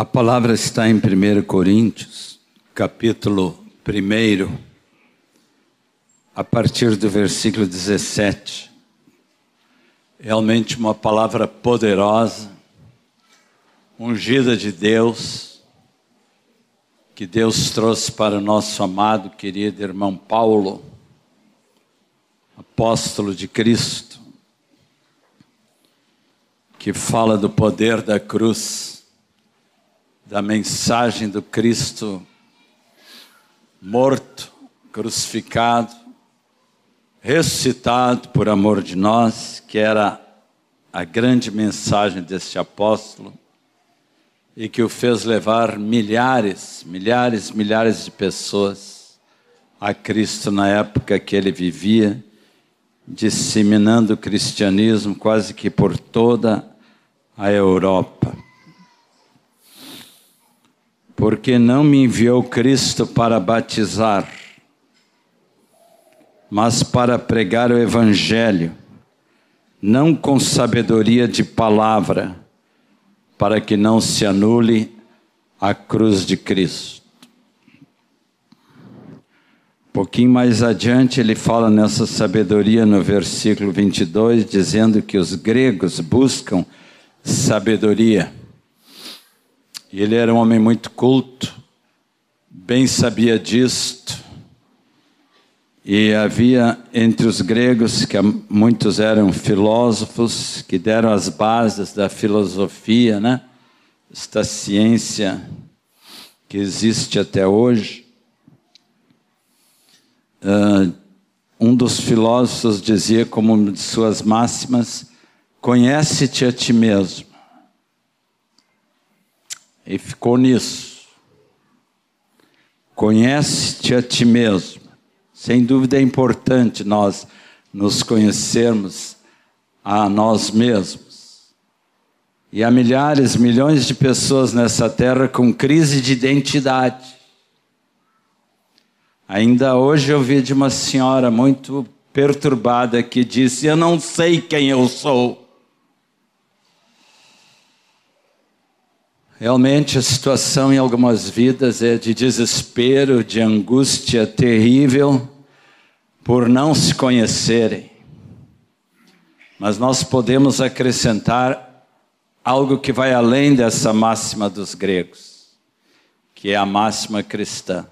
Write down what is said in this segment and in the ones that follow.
A palavra está em 1 Coríntios, capítulo 1, a partir do versículo 17. Realmente uma palavra poderosa, ungida de Deus, que Deus trouxe para o nosso amado, querido irmão Paulo, apóstolo de Cristo, que fala do poder da cruz da mensagem do Cristo morto, crucificado, ressuscitado por amor de nós, que era a grande mensagem deste apóstolo e que o fez levar milhares, milhares, milhares de pessoas a Cristo na época que ele vivia, disseminando o cristianismo quase que por toda a Europa porque não me enviou Cristo para batizar, mas para pregar o Evangelho, não com sabedoria de palavra, para que não se anule a cruz de Cristo. Um pouquinho mais adiante, ele fala nessa sabedoria no versículo 22, dizendo que os gregos buscam sabedoria e ele era um homem muito culto, bem sabia disto. E havia entre os gregos, que muitos eram filósofos, que deram as bases da filosofia, né? Esta ciência que existe até hoje. Uh, um dos filósofos dizia, como uma de suas máximas: conhece-te a ti mesmo. E ficou nisso. Conhece-te a ti mesmo. Sem dúvida é importante nós nos conhecermos a nós mesmos. E há milhares, milhões de pessoas nessa terra com crise de identidade. Ainda hoje eu vi de uma senhora muito perturbada que disse: Eu não sei quem eu sou. Realmente a situação em algumas vidas é de desespero, de angústia terrível por não se conhecerem. Mas nós podemos acrescentar algo que vai além dessa máxima dos gregos, que é a máxima cristã.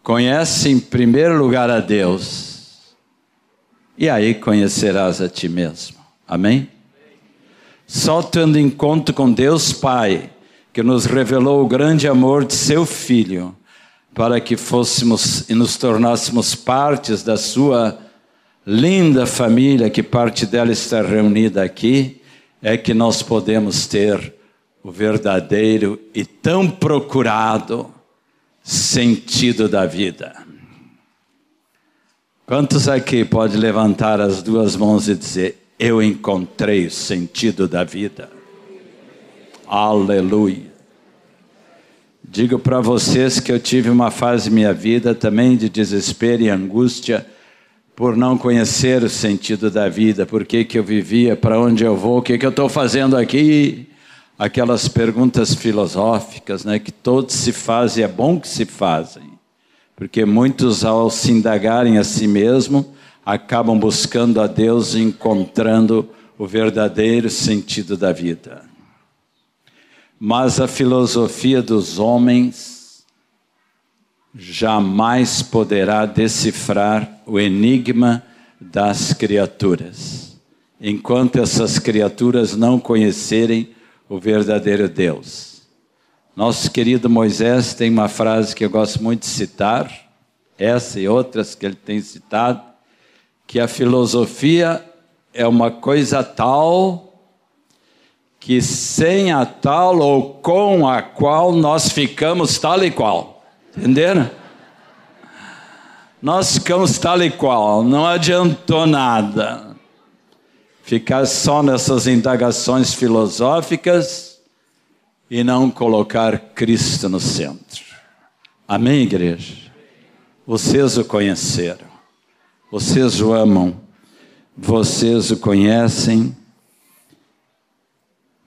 Conhece em primeiro lugar a Deus, e aí conhecerás a ti mesmo. Amém? Só tendo encontro com Deus Pai que nos revelou o grande amor de seu Filho, para que fôssemos e nos tornássemos partes da sua linda família, que parte dela está reunida aqui, é que nós podemos ter o verdadeiro e tão procurado sentido da vida. Quantos aqui pode levantar as duas mãos e dizer: Eu encontrei o sentido da vida? Aleluia. Digo para vocês que eu tive uma fase minha vida também de desespero e angústia por não conhecer o sentido da vida, por que, que eu vivia, para onde eu vou, o que, que eu estou fazendo aqui. Aquelas perguntas filosóficas né, que todos se fazem, é bom que se fazem, porque muitos, ao se indagarem a si mesmo, acabam buscando a Deus e encontrando o verdadeiro sentido da vida mas a filosofia dos homens jamais poderá decifrar o enigma das criaturas, enquanto essas criaturas não conhecerem o verdadeiro Deus. Nosso querido Moisés tem uma frase que eu gosto muito de citar, essa e outras que ele tem citado, que a filosofia é uma coisa tal que sem a tal ou com a qual nós ficamos tal e qual. Entenderam? Nós ficamos tal e qual, não adiantou nada. Ficar só nessas indagações filosóficas e não colocar Cristo no centro. Amém, igreja? Vocês o conheceram, vocês o amam, vocês o conhecem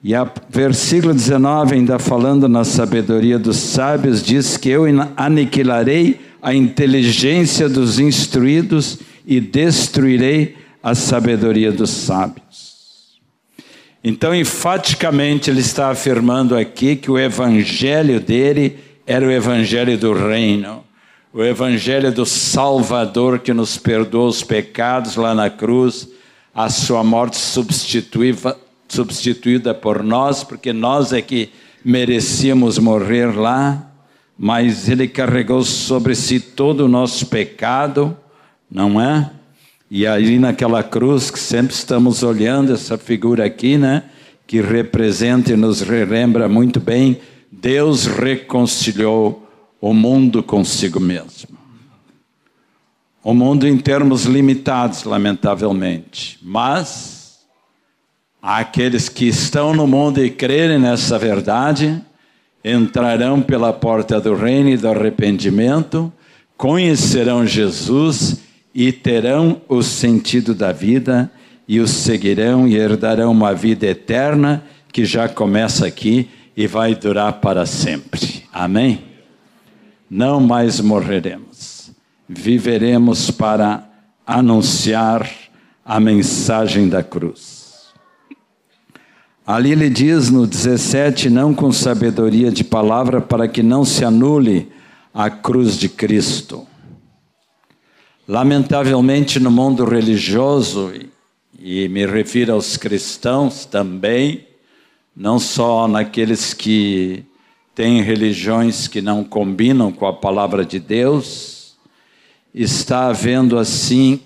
E a versículo 19, ainda falando na sabedoria dos sábios, diz que eu aniquilarei a inteligência dos instruídos e destruirei a sabedoria dos sábios. Então, enfaticamente, ele está afirmando aqui que o evangelho dele era o evangelho do reino, o evangelho do Salvador que nos perdoa os pecados lá na cruz, a sua morte substituída, substituída por nós, porque nós é que merecíamos morrer lá, mas ele carregou sobre si todo o nosso pecado, não é? E aí naquela cruz que sempre estamos olhando, essa figura aqui, né? Que representa e nos relembra muito bem, Deus reconciliou o mundo consigo mesmo. O mundo em termos limitados, lamentavelmente. Mas aqueles que estão no mundo e crerem nessa verdade, entrarão pela porta do reino e do arrependimento, conhecerão Jesus e terão o sentido da vida e o seguirão e herdarão uma vida eterna que já começa aqui e vai durar para sempre. Amém? Não mais morreremos. Viveremos para anunciar a mensagem da cruz. Ali ele diz no 17: não com sabedoria de palavra, para que não se anule a cruz de Cristo. Lamentavelmente, no mundo religioso, e me refiro aos cristãos também, não só naqueles que têm religiões que não combinam com a palavra de Deus, está havendo assim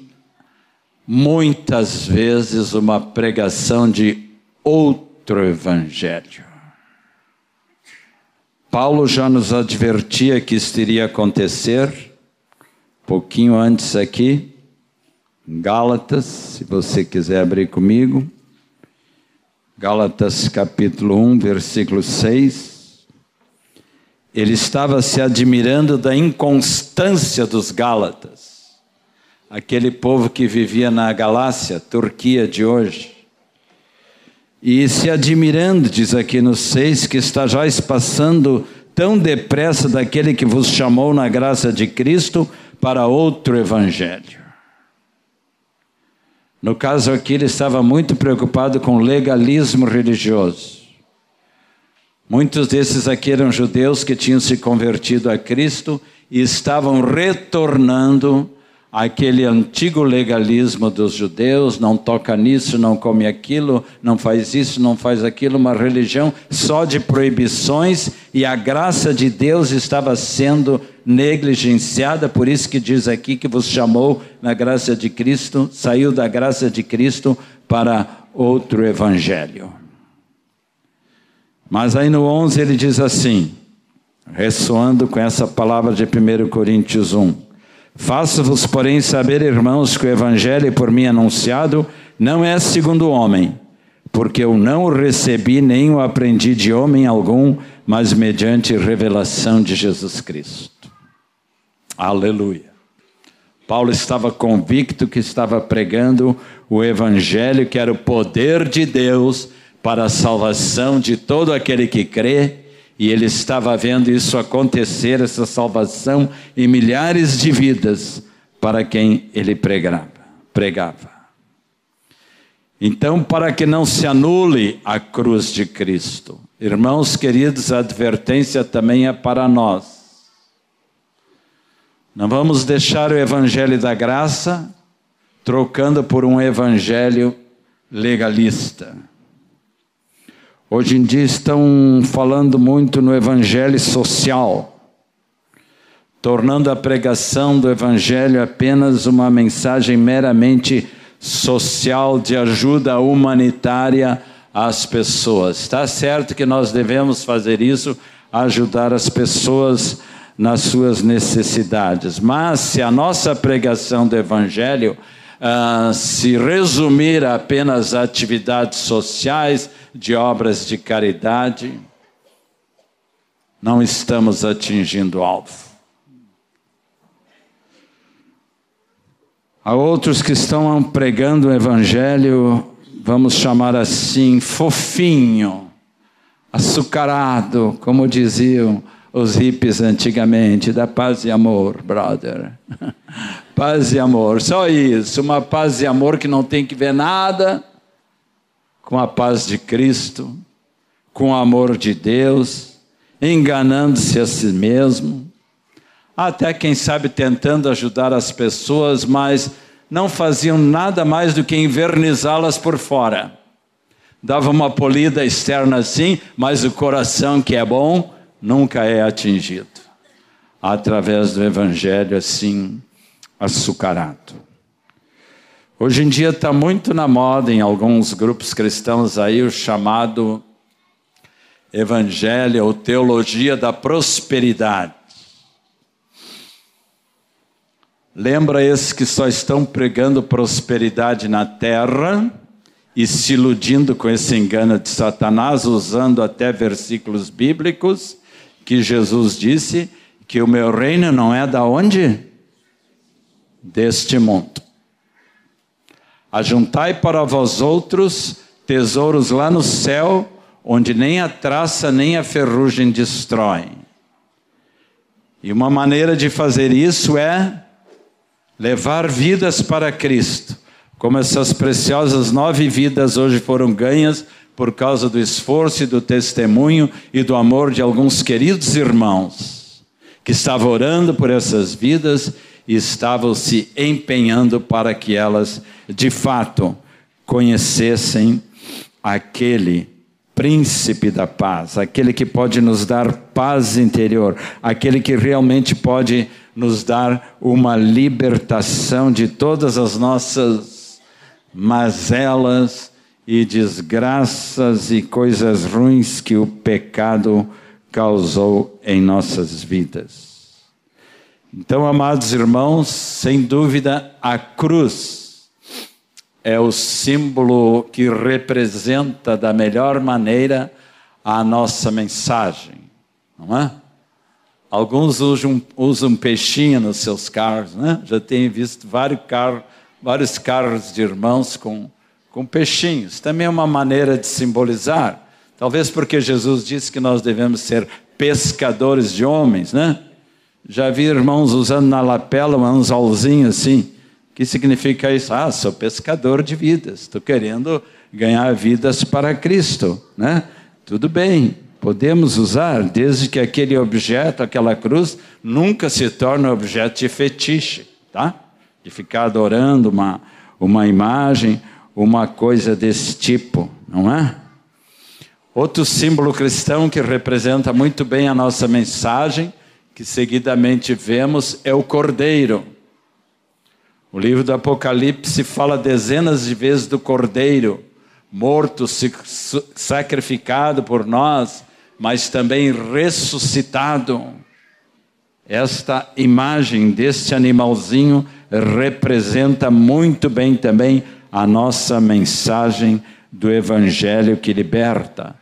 muitas vezes uma pregação de outro evangelho. Paulo já nos advertia que isso iria acontecer pouquinho antes aqui, Gálatas, se você quiser abrir comigo. Gálatas capítulo 1, versículo 6. Ele estava se admirando da inconstância dos Gálatas, aquele povo que vivia na Galácia, Turquia de hoje. E se admirando, diz aqui no 6, que está já passando tão depressa daquele que vos chamou na graça de Cristo para outro evangelho. No caso aqui, ele estava muito preocupado com legalismo religioso. Muitos desses aqui eram judeus que tinham se convertido a Cristo e estavam retornando aquele antigo legalismo dos judeus, não toca nisso, não come aquilo, não faz isso, não faz aquilo, uma religião só de proibições e a graça de Deus estava sendo negligenciada, por isso que diz aqui que vos chamou na graça de Cristo, saiu da graça de Cristo para outro evangelho. Mas aí no 11 ele diz assim, ressoando com essa palavra de 1 Coríntios 1, Faço-vos, porém, saber, irmãos, que o evangelho por mim anunciado não é segundo o homem, porque eu não o recebi nem o aprendi de homem algum, mas mediante revelação de Jesus Cristo. Aleluia. Paulo estava convicto que estava pregando o evangelho que era o poder de Deus para a salvação de todo aquele que crê e ele estava vendo isso acontecer, essa salvação em milhares de vidas para quem ele pregava. pregava. Então, para que não se anule a cruz de Cristo, irmãos queridos, a advertência também é para nós. Não vamos deixar o evangelho da graça trocando por um evangelho legalista. Hoje em dia estão falando muito no evangelho social, tornando a pregação do evangelho apenas uma mensagem meramente social de ajuda humanitária às pessoas. Está certo que nós devemos fazer isso, ajudar as pessoas nas suas necessidades, mas se a nossa pregação do evangelho uh, se resumir a apenas atividades sociais, de obras de caridade, não estamos atingindo o alvo. Há outros que estão pregando o evangelho, vamos chamar assim, fofinho, açucarado, como diziam os hippies antigamente, da paz e amor, brother. paz e amor, só isso, uma paz e amor que não tem que ver nada com a paz de Cristo, com o amor de Deus, enganando-se a si mesmo, até quem sabe tentando ajudar as pessoas, mas não faziam nada mais do que invernizá-las por fora. Dava uma polida externa assim, mas o coração que é bom nunca é atingido. Através do evangelho assim açucarado. Hoje em dia está muito na moda em alguns grupos cristãos aí o chamado evangelho ou teologia da prosperidade. Lembra esses que só estão pregando prosperidade na terra e se iludindo com esse engano de Satanás, usando até versículos bíblicos que Jesus disse que o meu reino não é da onde? Deste mundo. Ajuntai para vós outros tesouros lá no céu, onde nem a traça nem a ferrugem destroem. E uma maneira de fazer isso é levar vidas para Cristo, como essas preciosas nove vidas hoje foram ganhas por causa do esforço e do testemunho e do amor de alguns queridos irmãos que estavam orando por essas vidas estavam se empenhando para que elas, de fato, conhecessem aquele príncipe da paz, aquele que pode nos dar paz interior, aquele que realmente pode nos dar uma libertação de todas as nossas mazelas e desgraças e coisas ruins que o pecado causou em nossas vidas. Então, amados irmãos, sem dúvida, a cruz é o símbolo que representa da melhor maneira a nossa mensagem, não é? Alguns usam, usam peixinho nos seus carros, né? Já tenho visto vários carros, vários carros de irmãos com, com peixinhos. Também é uma maneira de simbolizar. Talvez porque Jesus disse que nós devemos ser pescadores de homens, né? Já vi irmãos usando na lapela um anzolzinho assim. O que significa isso? Ah, sou pescador de vidas. Estou querendo ganhar vidas para Cristo, né? Tudo bem. Podemos usar desde que aquele objeto, aquela cruz, nunca se torne objeto de fetiche, tá? De ficar adorando uma, uma imagem, uma coisa desse tipo, não é? Outro símbolo cristão que representa muito bem a nossa mensagem, que seguidamente vemos, é o cordeiro. O livro do Apocalipse fala dezenas de vezes do cordeiro, morto, sacrificado por nós, mas também ressuscitado. Esta imagem deste animalzinho representa muito bem também a nossa mensagem do Evangelho que liberta.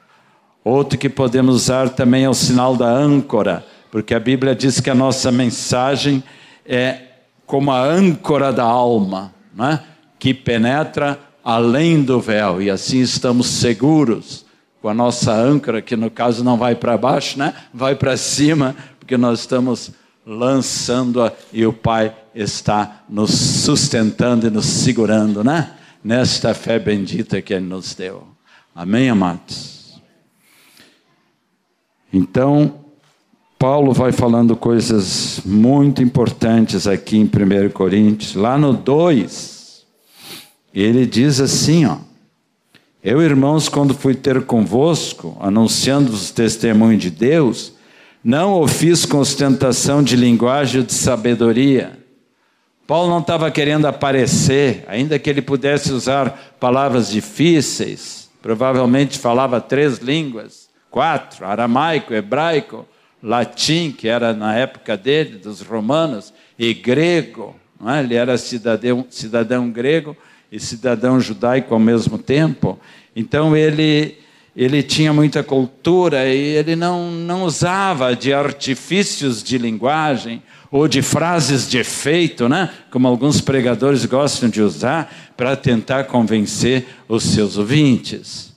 Outro que podemos usar também é o sinal da âncora, porque a Bíblia diz que a nossa mensagem é como a âncora da alma, né? que penetra além do véu, e assim estamos seguros com a nossa âncora, que no caso não vai para baixo, né? vai para cima, porque nós estamos lançando-a e o Pai está nos sustentando e nos segurando, né? Nesta fé bendita que Ele nos deu. Amém, amados? Então, Paulo vai falando coisas muito importantes aqui em 1 Coríntios, lá no 2, ele diz assim, ó. Eu, irmãos, quando fui ter convosco, anunciando os testemunhos de Deus, não o fiz com ostentação de linguagem ou de sabedoria. Paulo não estava querendo aparecer, ainda que ele pudesse usar palavras difíceis, provavelmente falava três línguas, quatro: aramaico, hebraico, latim, que era na época dele, dos romanos, e grego. É? Ele era cidadão, cidadão grego e cidadão judaico ao mesmo tempo. Então ele ele tinha muita cultura e ele não, não usava de artifícios de linguagem ou de frases de efeito, né? como alguns pregadores gostam de usar, para tentar convencer os seus ouvintes.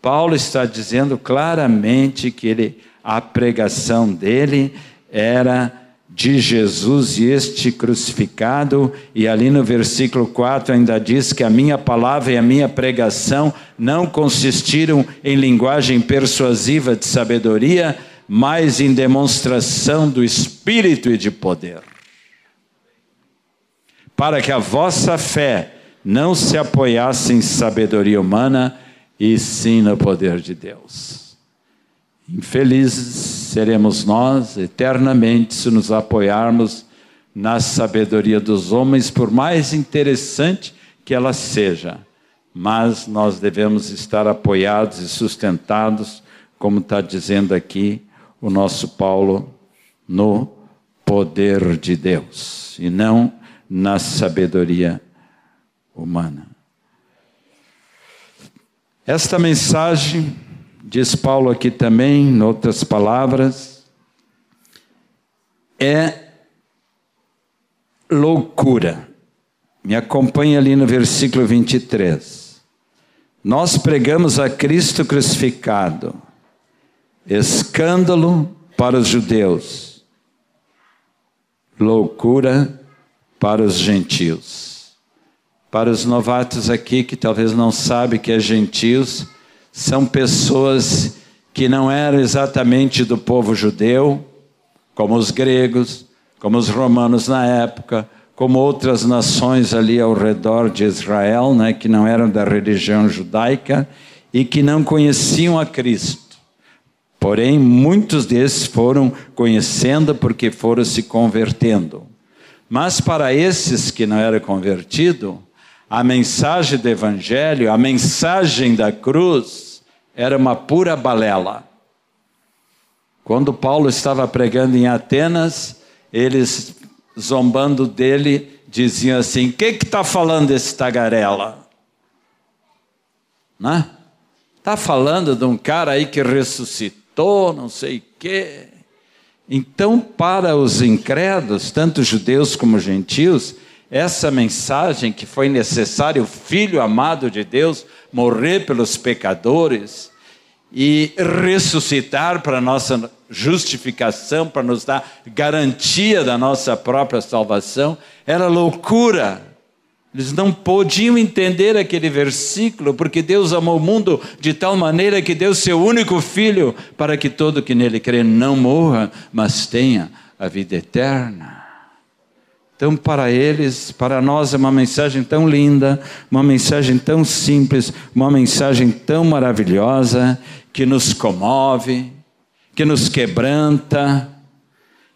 Paulo está dizendo claramente que ele, a pregação dele era de Jesus e este crucificado, e ali no versículo 4 ainda diz que a minha palavra e a minha pregação não consistiram em linguagem persuasiva de sabedoria, mas em demonstração do Espírito e de poder. Para que a vossa fé não se apoiasse em sabedoria humana, e sim no poder de Deus. Infelizes seremos nós eternamente se nos apoiarmos na sabedoria dos homens, por mais interessante que ela seja, mas nós devemos estar apoiados e sustentados, como está dizendo aqui o nosso Paulo, no poder de Deus e não na sabedoria humana. Esta mensagem, diz Paulo aqui também, em outras palavras, é loucura. Me acompanhe ali no versículo 23. Nós pregamos a Cristo crucificado, escândalo para os judeus, loucura para os gentios. Para os novatos aqui que talvez não sabem que é gentios, são pessoas que não eram exatamente do povo judeu, como os gregos, como os romanos na época, como outras nações ali ao redor de Israel, né, que não eram da religião judaica e que não conheciam a Cristo. Porém, muitos desses foram conhecendo porque foram se convertendo. Mas para esses que não eram convertidos, a mensagem do Evangelho, a mensagem da cruz, era uma pura balela. Quando Paulo estava pregando em Atenas, eles, zombando dele, diziam assim: O que está falando esse tagarela? Né? Está falando de um cara aí que ressuscitou, não sei o quê. Então, para os incrédulos, tanto judeus como gentios, essa mensagem que foi necessário o Filho amado de Deus morrer pelos pecadores e ressuscitar para nossa justificação, para nos dar garantia da nossa própria salvação, era loucura. Eles não podiam entender aquele versículo, porque Deus amou o mundo de tal maneira que deu seu único filho para que todo que nele crê não morra, mas tenha a vida eterna. Então, para eles, para nós é uma mensagem tão linda, uma mensagem tão simples, uma mensagem tão maravilhosa, que nos comove, que nos quebranta,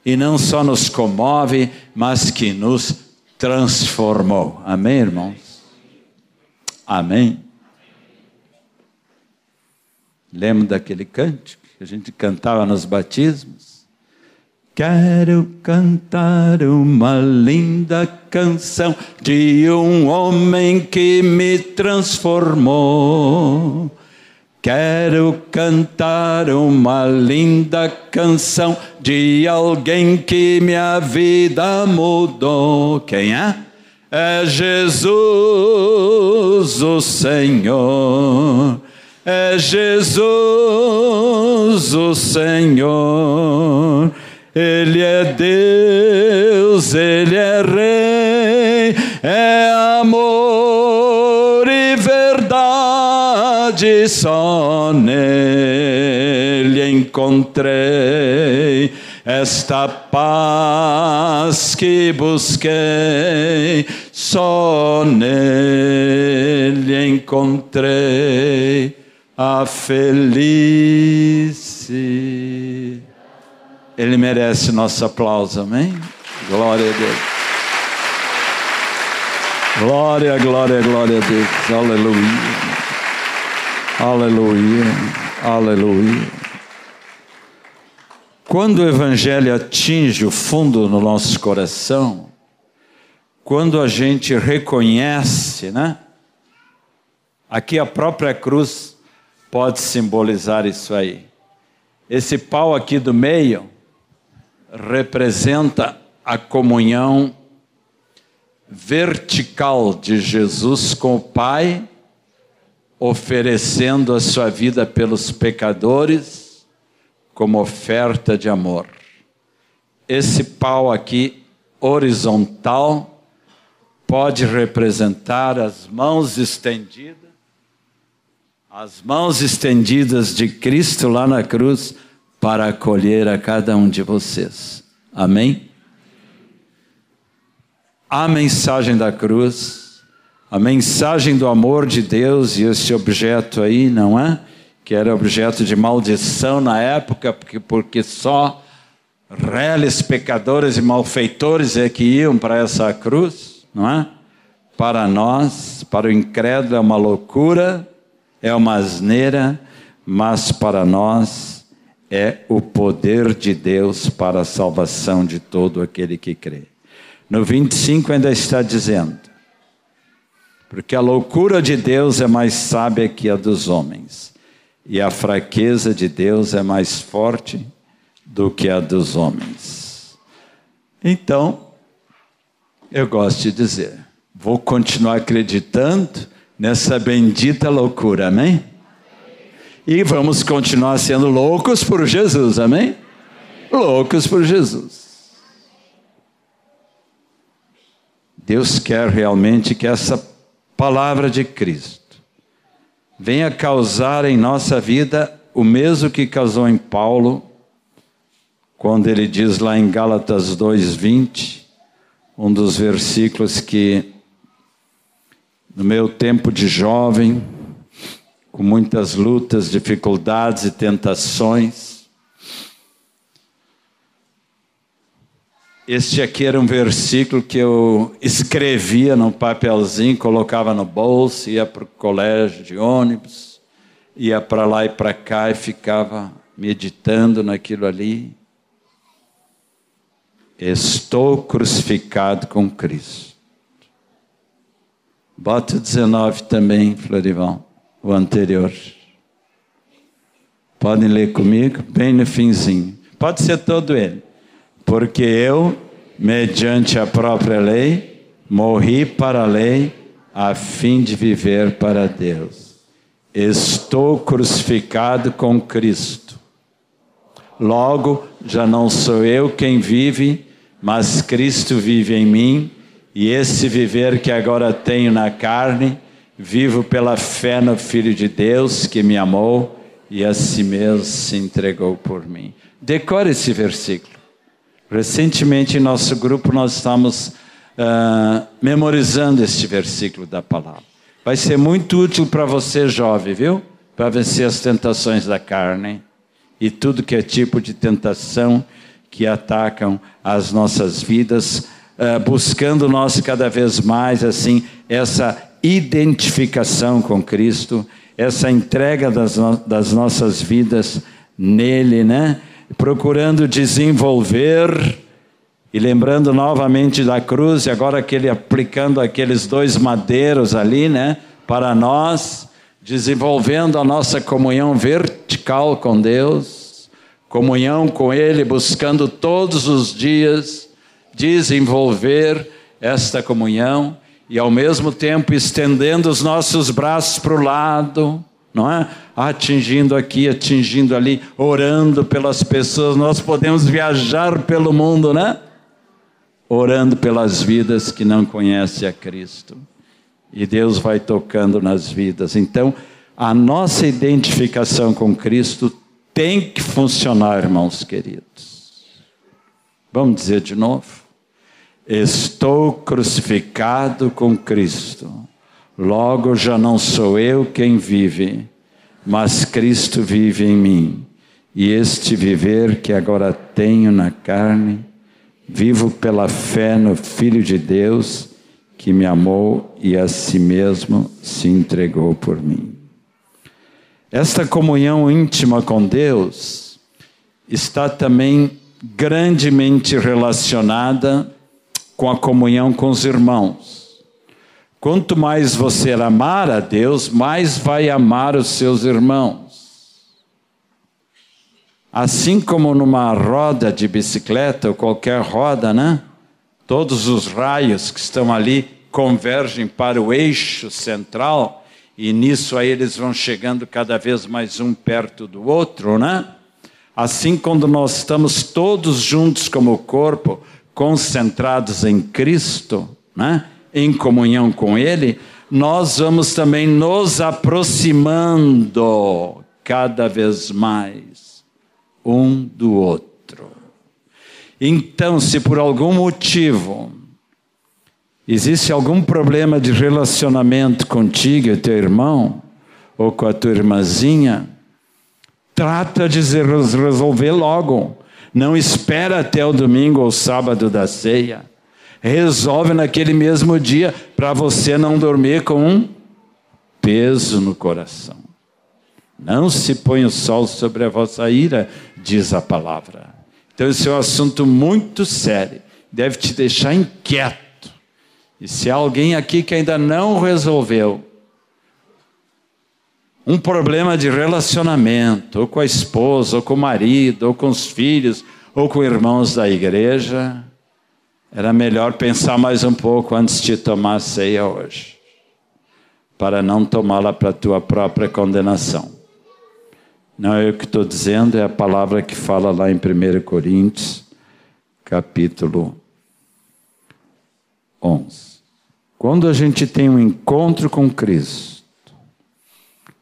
e não só nos comove, mas que nos transformou. Amém, irmãos? Amém? Lembra daquele cântico que a gente cantava nos batismos? Quero cantar uma linda canção de um homem que me transformou. Quero cantar uma linda canção de alguém que minha vida mudou. Quem é? É Jesus, o Senhor. É Jesus, o Senhor. Ele é Deus, Ele é Rei, é amor e verdade, só nele encontrei esta paz que busquei, só nele encontrei a felicidade. Ele merece nosso aplauso, amém? Glória a Deus. Glória, glória, glória a Deus. Aleluia. Aleluia. Aleluia. Quando o Evangelho atinge o fundo no nosso coração, quando a gente reconhece, né? Aqui a própria cruz pode simbolizar isso aí. Esse pau aqui do meio representa a comunhão vertical de Jesus com o Pai, oferecendo a sua vida pelos pecadores como oferta de amor. Esse pau aqui horizontal pode representar as mãos estendidas, as mãos estendidas de Cristo lá na cruz para acolher a cada um de vocês. Amém? A mensagem da cruz, a mensagem do amor de Deus e esse objeto aí, não é? Que era objeto de maldição na época, porque, porque só reles pecadores e malfeitores é que iam para essa cruz, não é? Para nós, para o incrédulo é uma loucura, é uma asneira, mas para nós é o poder de Deus para a salvação de todo aquele que crê. No 25 ainda está dizendo: porque a loucura de Deus é mais sábia que a dos homens, e a fraqueza de Deus é mais forte do que a dos homens. Então, eu gosto de dizer, vou continuar acreditando nessa bendita loucura, amém? E vamos continuar sendo loucos por Jesus, amém? Loucos por Jesus. Deus quer realmente que essa palavra de Cristo venha causar em nossa vida o mesmo que causou em Paulo quando ele diz lá em Gálatas 2:20, um dos versículos que no meu tempo de jovem, com muitas lutas, dificuldades e tentações, Este aqui era um versículo que eu escrevia num papelzinho, colocava no bolso, ia para o colégio de ônibus, ia para lá e para cá e ficava meditando naquilo ali. Estou crucificado com Cristo. Bota o 19 também, Florival, o anterior. Podem ler comigo, bem no finzinho. Pode ser todo ele. Porque eu, mediante a própria lei, morri para a lei, a fim de viver para Deus. Estou crucificado com Cristo. Logo, já não sou eu quem vive, mas Cristo vive em mim, e esse viver que agora tenho na carne, vivo pela fé no Filho de Deus que me amou e a si mesmo se entregou por mim. Decore esse versículo. Recentemente, em nosso grupo, nós estamos uh, memorizando este versículo da palavra. Vai ser muito útil para você, jovem, viu? Para vencer as tentações da carne e tudo que é tipo de tentação que atacam as nossas vidas, uh, buscando nós cada vez mais assim essa identificação com Cristo, essa entrega das, no das nossas vidas nele, né? Procurando desenvolver e lembrando novamente da cruz, e agora aquele aplicando aqueles dois madeiros ali, né? Para nós, desenvolvendo a nossa comunhão vertical com Deus comunhão com Ele, buscando todos os dias desenvolver esta comunhão e ao mesmo tempo estendendo os nossos braços para o lado, não é? Atingindo aqui, atingindo ali, orando pelas pessoas. Nós podemos viajar pelo mundo, né? Orando pelas vidas que não conhecem a Cristo. E Deus vai tocando nas vidas. Então, a nossa identificação com Cristo tem que funcionar, irmãos queridos. Vamos dizer de novo? Estou crucificado com Cristo. Logo já não sou eu quem vive, mas Cristo vive em mim. E este viver que agora tenho na carne, vivo pela fé no Filho de Deus, que me amou e a si mesmo se entregou por mim. Esta comunhão íntima com Deus está também grandemente relacionada com a comunhão com os irmãos. Quanto mais você amar a Deus, mais vai amar os seus irmãos. Assim como numa roda de bicicleta ou qualquer roda, né? Todos os raios que estão ali convergem para o eixo central e nisso aí eles vão chegando cada vez mais um perto do outro, né? Assim, quando nós estamos todos juntos como corpo, concentrados em Cristo, né? em comunhão com Ele, nós vamos também nos aproximando cada vez mais um do outro. Então, se por algum motivo existe algum problema de relacionamento contigo e teu irmão, ou com a tua irmãzinha, trata de resolver logo. Não espera até o domingo ou sábado da ceia. Resolve naquele mesmo dia para você não dormir com um peso no coração. Não se põe o sol sobre a vossa ira, diz a palavra. Então, esse é um assunto muito sério, deve te deixar inquieto. E se há alguém aqui que ainda não resolveu um problema de relacionamento, ou com a esposa, ou com o marido, ou com os filhos, ou com irmãos da igreja, era melhor pensar mais um pouco antes de tomar ceia hoje, para não tomá-la para a tua própria condenação. Não é eu que estou dizendo, é a palavra que fala lá em 1 Coríntios, capítulo 11. Quando a gente tem um encontro com Cristo,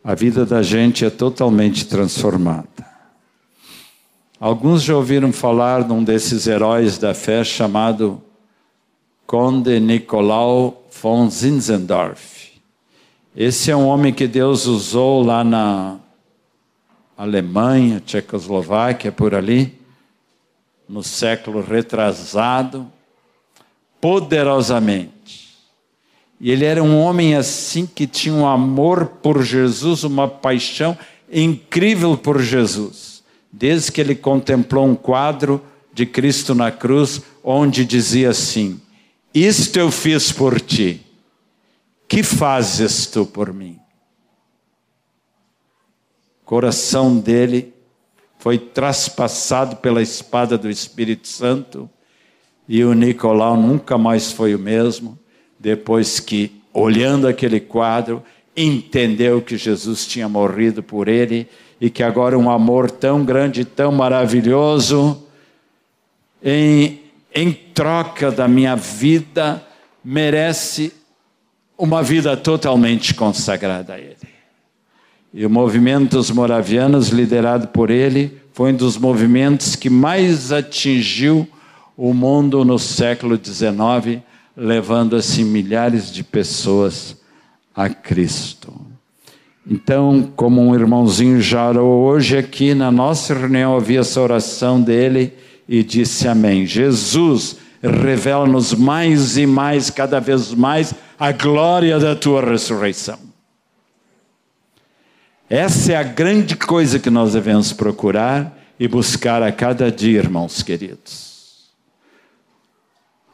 a vida da gente é totalmente transformada. Alguns já ouviram falar de um desses heróis da fé chamado Conde Nicolau von Zinzendorf. Esse é um homem que Deus usou lá na Alemanha, Tchecoslováquia, por ali, no século retrasado, poderosamente. E ele era um homem assim que tinha um amor por Jesus, uma paixão incrível por Jesus. Desde que ele contemplou um quadro de Cristo na cruz, onde dizia assim: Isto eu fiz por ti, que fazes tu por mim? O coração dele foi traspassado pela espada do Espírito Santo e o Nicolau nunca mais foi o mesmo depois que, olhando aquele quadro, entendeu que Jesus tinha morrido por ele e que agora um amor tão grande, tão maravilhoso, em, em troca da minha vida, merece uma vida totalmente consagrada a Ele. E o movimento dos moravianos, liderado por ele, foi um dos movimentos que mais atingiu o mundo no século XIX, levando assim milhares de pessoas a Cristo. Então, como um irmãozinho já orou hoje aqui na nossa reunião, ouvi essa oração dele e disse amém. Jesus, revela-nos mais e mais, cada vez mais, a glória da tua ressurreição. Essa é a grande coisa que nós devemos procurar e buscar a cada dia, irmãos queridos.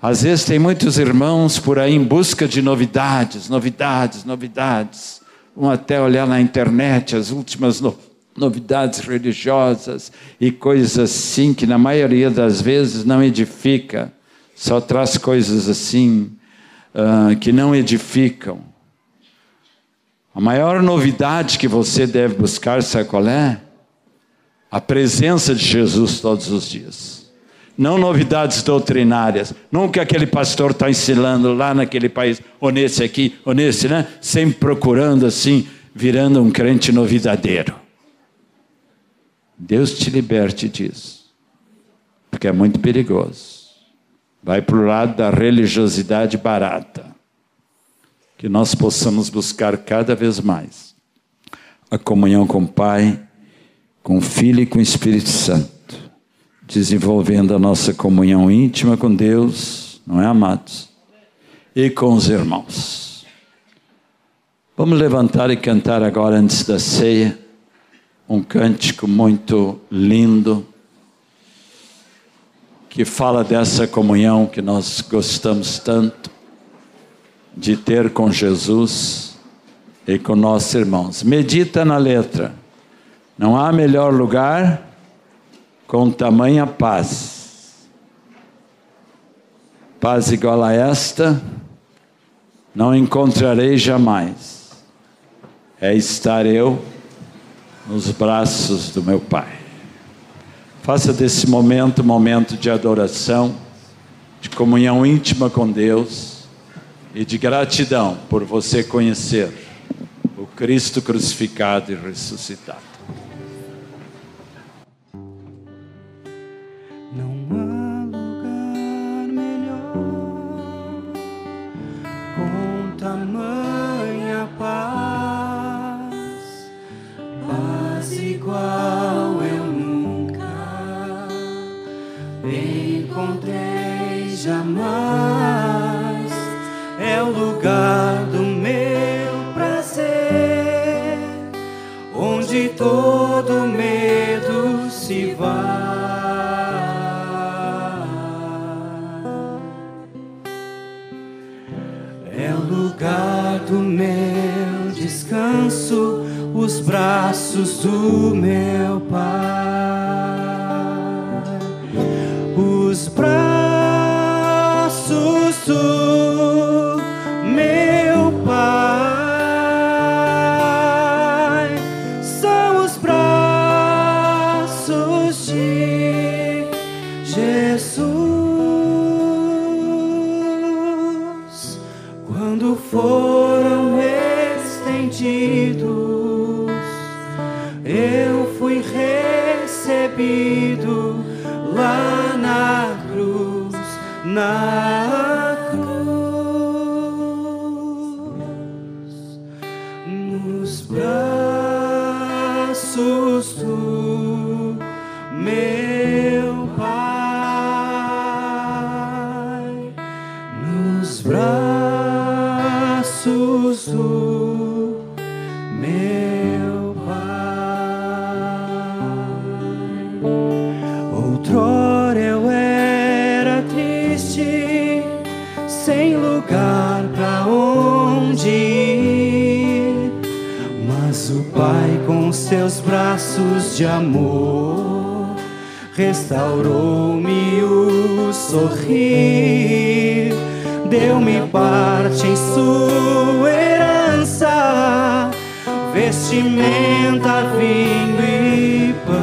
Às vezes tem muitos irmãos por aí em busca de novidades, novidades, novidades. Vão até olhar na internet as últimas no novidades religiosas e coisas assim que na maioria das vezes não edifica, só traz coisas assim uh, que não edificam. A maior novidade que você deve buscar, sabe qual é? A presença de Jesus todos os dias não novidades doutrinárias, não que aquele pastor está ensinando lá naquele país, ou nesse aqui, ou nesse, né? Sempre procurando assim, virando um crente novidadeiro. Deus te liberte disso, porque é muito perigoso. Vai para o lado da religiosidade barata. Que nós possamos buscar cada vez mais a comunhão com o Pai, com o Filho e com o Espírito Santo desenvolvendo a nossa comunhão íntima com Deus, não é, amados? E com os irmãos. Vamos levantar e cantar agora, antes da ceia, um cântico muito lindo, que fala dessa comunhão que nós gostamos tanto de ter com Jesus e com nossos irmãos. Medita na letra. Não há melhor lugar com tamanha paz. Paz igual a esta não encontrarei jamais. É estar eu nos braços do meu Pai. Faça desse momento um momento de adoração, de comunhão íntima com Deus e de gratidão por você conhecer o Cristo crucificado e ressuscitado. onde todo medo se vai. É o lugar do meu descanso, os braços do meu Pai. meu Pai. Outrora eu era triste, sem lugar para onde ir, mas o Pai com seus braços de amor restaurou-me o sorrir deu-me parte em sua vestimenta, vinho e pão,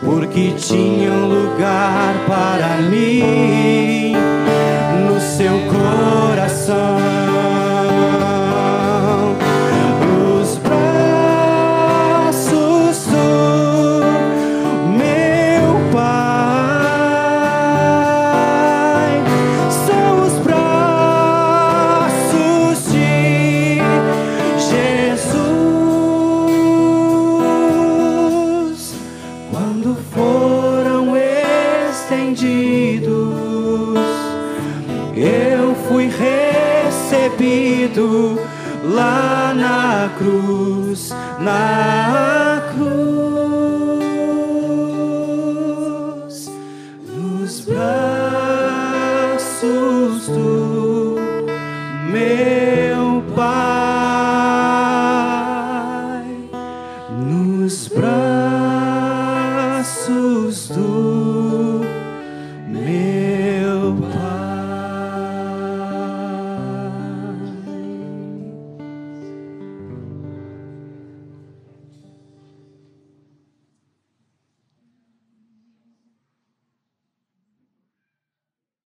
porque tinham lugar para mim.